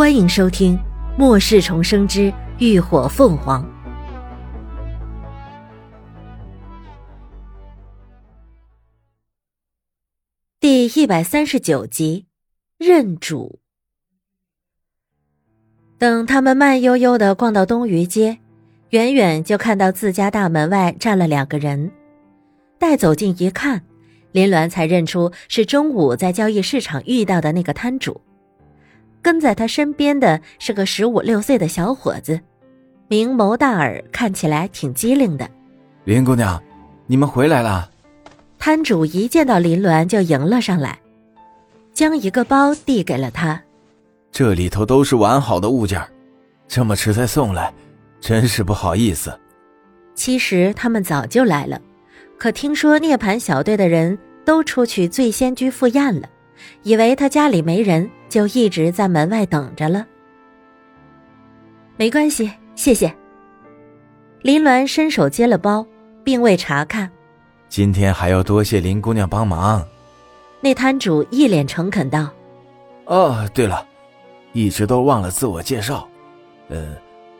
欢迎收听《末世重生之浴火凤凰》第一百三十九集，认主。等他们慢悠悠的逛到东隅街，远远就看到自家大门外站了两个人。待走近一看，林鸾才认出是中午在交易市场遇到的那个摊主。跟在他身边的是个十五六岁的小伙子，明眸大耳，看起来挺机灵的。林姑娘，你们回来了。摊主一见到林鸾就迎了上来，将一个包递给了他。这里头都是完好的物件，这么迟才送来，真是不好意思。其实他们早就来了，可听说涅槃小队的人都出去醉仙居赴宴了。以为他家里没人，就一直在门外等着了。没关系，谢谢。林鸾伸手接了包，并未查看。今天还要多谢林姑娘帮忙。那摊主一脸诚恳道：“哦，对了，一直都忘了自我介绍。呃，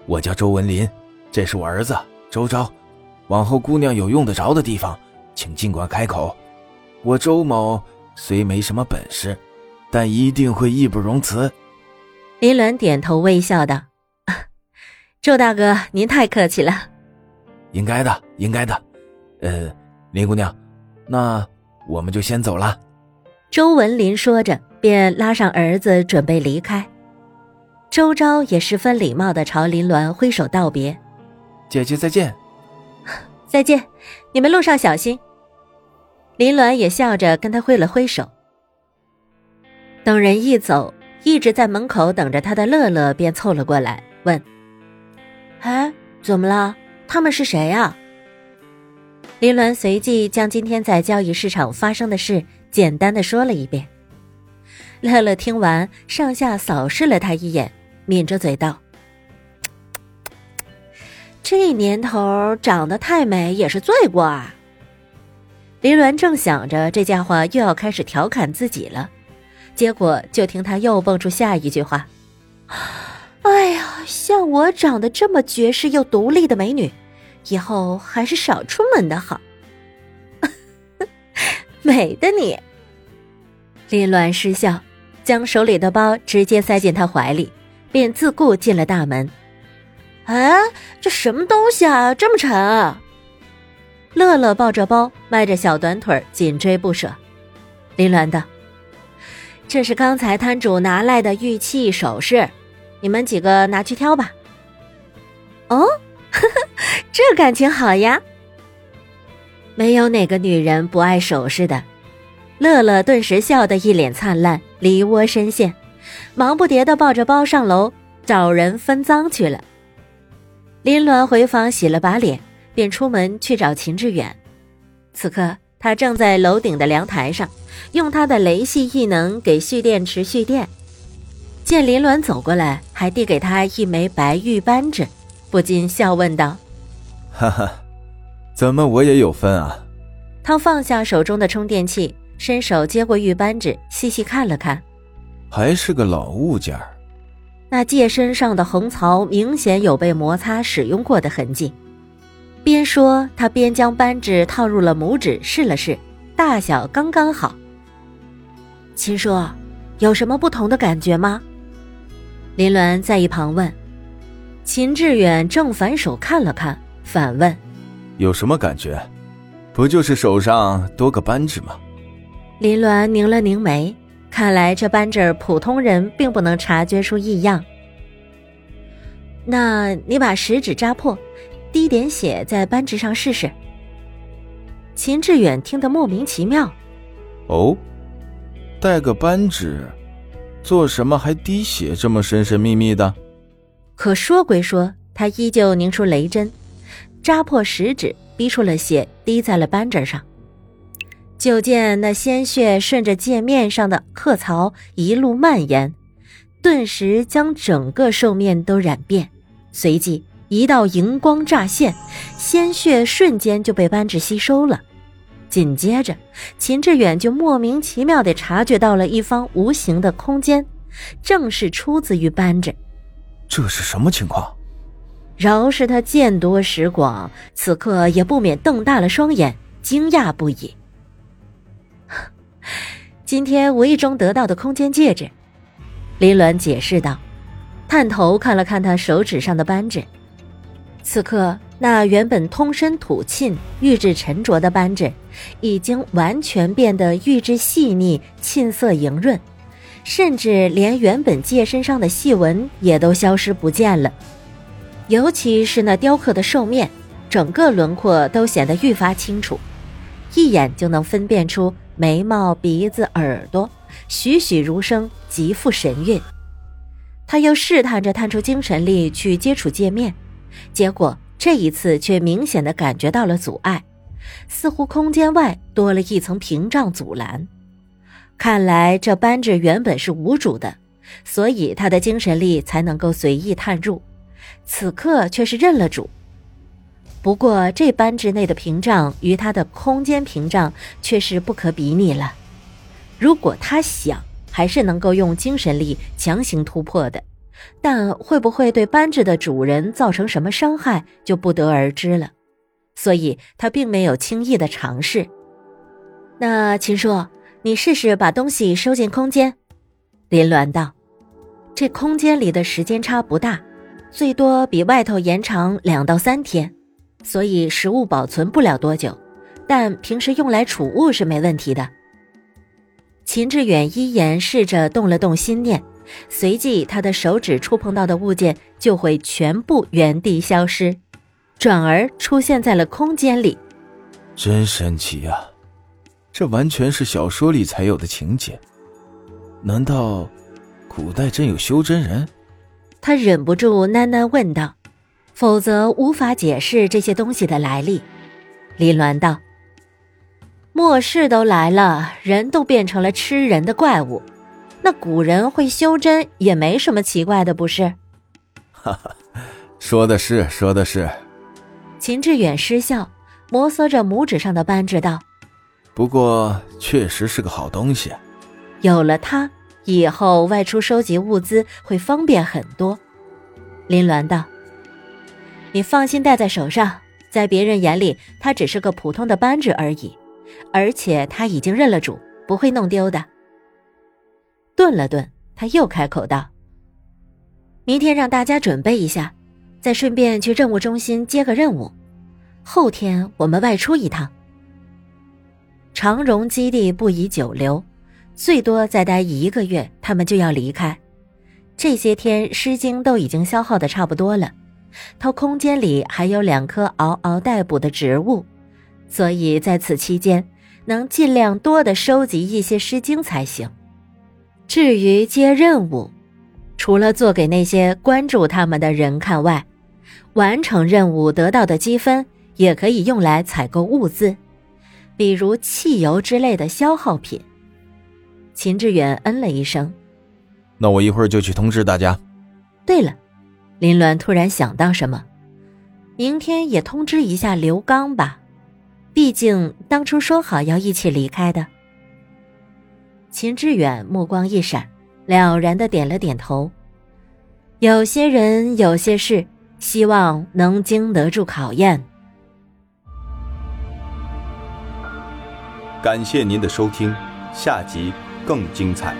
我叫周文林，这是我儿子周昭。往后姑娘有用得着的地方，请尽管开口。我周某。”虽没什么本事，但一定会义不容辞。林鸾点头微笑道：“ 周大哥，您太客气了。应该的，应该的。呃，林姑娘，那我们就先走了。”周文林说着，便拉上儿子准备离开。周昭也十分礼貌的朝林鸾挥手道别：“姐姐再见。”“再见，你们路上小心。”林鸾也笑着跟他挥了挥手。等人一走，一直在门口等着他的乐乐便凑了过来，问：“哎，怎么了？他们是谁呀？”林鸾随即将今天在交易市场发生的事简单的说了一遍。乐乐听完，上下扫视了他一眼，抿着嘴道：“这年头长得太美也是罪过啊。”林鸾正想着这家伙又要开始调侃自己了，结果就听他又蹦出下一句话：“哎呀，像我长得这么绝世又独立的美女，以后还是少出门的好。”美的你！林鸾失笑，将手里的包直接塞进他怀里，便自顾进了大门。哎，这什么东西啊，这么沉！乐乐抱着包，迈着小短腿紧追不舍。林鸾道：“这是刚才摊主拿来的玉器首饰，你们几个拿去挑吧。”哦，呵 呵这感情好呀！没有哪个女人不爱首饰的。乐乐顿时笑得一脸灿烂，梨涡深陷，忙不迭的抱着包上楼找人分赃去了。林鸾回房洗了把脸。便出门去找秦志远，此刻他正在楼顶的凉台上，用他的雷系异能给蓄电池蓄电。见林鸾走过来，还递给他一枚白玉扳指，不禁笑问道：“哈哈，怎么我也有分啊？”他放下手中的充电器，伸手接过玉扳指，细细看了看，还是个老物件那戒身上的横槽明显有被摩擦使用过的痕迹。边说，他边将扳指套入了拇指，试了试，大小刚刚好。秦叔，有什么不同的感觉吗？林鸾在一旁问。秦志远正反手看了看，反问：“有什么感觉？不就是手上多个扳指吗？”林鸾拧了拧眉，看来这扳指普通人并不能察觉出异样。那你把食指扎破。滴点血在扳指上试试。秦志远听得莫名其妙。哦，带个扳指，做什么还滴血？这么神神秘秘的。可说归说，他依旧拧出雷针，扎破食指，逼出了血，滴在了扳指上。就见那鲜血顺着界面上的刻槽一路蔓延，顿时将整个兽面都染遍，随即。一道荧光乍现，鲜血瞬间就被扳指吸收了。紧接着，秦志远就莫名其妙地察觉到了一方无形的空间，正是出自于扳指。这是什么情况？饶是他见多识广，此刻也不免瞪大了双眼，惊讶不已。今天无意中得到的空间戒指，林鸾解释道，探头看了看他手指上的扳指。此刻，那原本通身土沁、玉质沉着的扳指，已经完全变得玉质细腻、沁色莹润，甚至连原本戒身上的细纹也都消失不见了。尤其是那雕刻的兽面，整个轮廓都显得愈发清楚，一眼就能分辨出眉毛、鼻子、耳朵，栩栩如生，极富神韵。他又试探着探出精神力去接触界面。结果这一次却明显的感觉到了阻碍，似乎空间外多了一层屏障阻拦。看来这扳指原本是无主的，所以他的精神力才能够随意探入，此刻却是认了主。不过这扳指内的屏障与他的空间屏障却是不可比拟了。如果他想，还是能够用精神力强行突破的。但会不会对扳指的主人造成什么伤害，就不得而知了。所以他并没有轻易的尝试。那秦叔，你试试把东西收进空间。林鸾道：“这空间里的时间差不大，最多比外头延长两到三天，所以食物保存不了多久。但平时用来储物是没问题的。”秦志远依言试着动了动心念。随即，他的手指触碰到的物件就会全部原地消失，转而出现在了空间里。真神奇啊！这完全是小说里才有的情节。难道古代真有修真人？他忍不住喃喃问道，否则无法解释这些东西的来历。林鸾道：“末世都来了，人都变成了吃人的怪物。”那古人会修真也没什么奇怪的，不是？哈哈，说的是，说的是。秦志远失笑，摩挲着拇指上的扳指道：“不过确实是个好东西，有了它，以后外出收集物资会方便很多。”林鸾道：“你放心戴在手上，在别人眼里，它只是个普通的扳指而已，而且他已经认了主，不会弄丢的。”顿了顿，他又开口道：“明天让大家准备一下，再顺便去任务中心接个任务。后天我们外出一趟。长荣基地不宜久留，最多再待一个月，他们就要离开。这些天诗经都已经消耗的差不多了，他空间里还有两棵嗷嗷待哺的植物，所以在此期间能尽量多的收集一些诗经才行。”至于接任务，除了做给那些关注他们的人看外，完成任务得到的积分也可以用来采购物资，比如汽油之类的消耗品。秦志远嗯了一声：“那我一会儿就去通知大家。”对了，林鸾突然想到什么，明天也通知一下刘刚吧，毕竟当初说好要一起离开的。秦志远目光一闪，了然的点了点头。有些人，有些事，希望能经得住考验。感谢您的收听，下集更精彩。